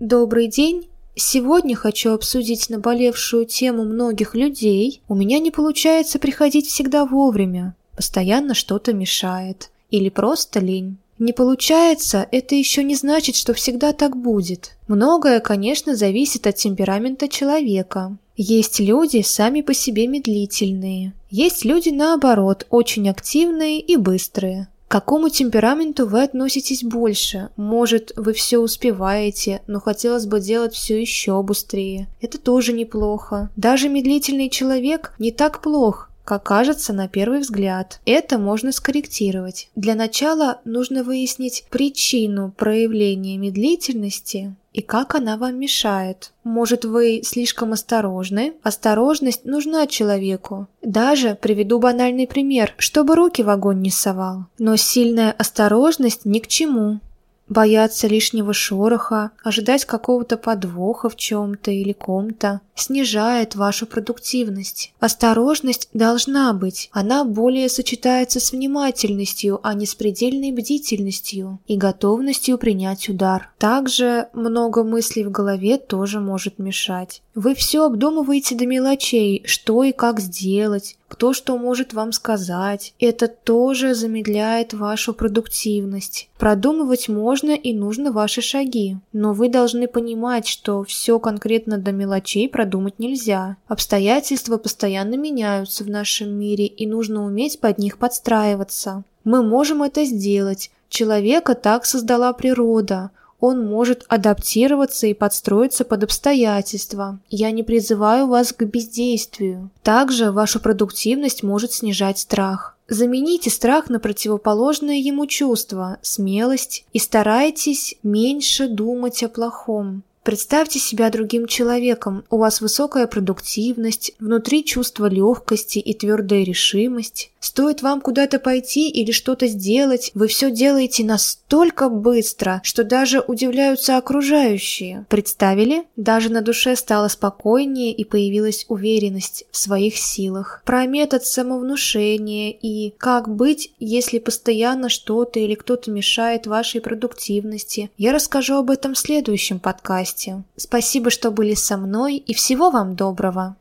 Добрый день! Сегодня хочу обсудить наболевшую тему многих людей. У меня не получается приходить всегда вовремя. Постоянно что-то мешает. Или просто лень. Не получается, это еще не значит, что всегда так будет. Многое, конечно, зависит от темперамента человека. Есть люди сами по себе медлительные. Есть люди, наоборот, очень активные и быстрые. К какому темпераменту вы относитесь больше? Может, вы все успеваете, но хотелось бы делать все еще быстрее. Это тоже неплохо. Даже медлительный человек не так плох, как кажется на первый взгляд. Это можно скорректировать. Для начала нужно выяснить причину проявления медлительности и как она вам мешает. Может, вы слишком осторожны? Осторожность нужна человеку. Даже приведу банальный пример, чтобы руки в огонь не совал. Но сильная осторожность ни к чему бояться лишнего шороха, ожидать какого-то подвоха в чем-то или ком-то, снижает вашу продуктивность. Осторожность должна быть, она более сочетается с внимательностью, а не с предельной бдительностью и готовностью принять удар. Также много мыслей в голове тоже может мешать. Вы все обдумываете до мелочей, что и как сделать, кто что может вам сказать. Это тоже замедляет вашу продуктивность. Продумывать можно и нужно ваши шаги, но вы должны понимать, что все конкретно до мелочей продумать нельзя. Обстоятельства постоянно меняются в нашем мире, и нужно уметь под них подстраиваться. Мы можем это сделать. Человека так создала природа он может адаптироваться и подстроиться под обстоятельства. Я не призываю вас к бездействию. Также вашу продуктивность может снижать страх. Замените страх на противоположное ему чувство – смелость и старайтесь меньше думать о плохом. Представьте себя другим человеком, у вас высокая продуктивность, внутри чувство легкости и твердая решимость. Стоит вам куда-то пойти или что-то сделать, вы все делаете настолько быстро, что даже удивляются окружающие. Представили? Даже на душе стало спокойнее и появилась уверенность в своих силах. Про метод самовнушения и как быть, если постоянно что-то или кто-то мешает вашей продуктивности, я расскажу об этом в следующем подкасте. Спасибо, что были со мной и всего вам доброго!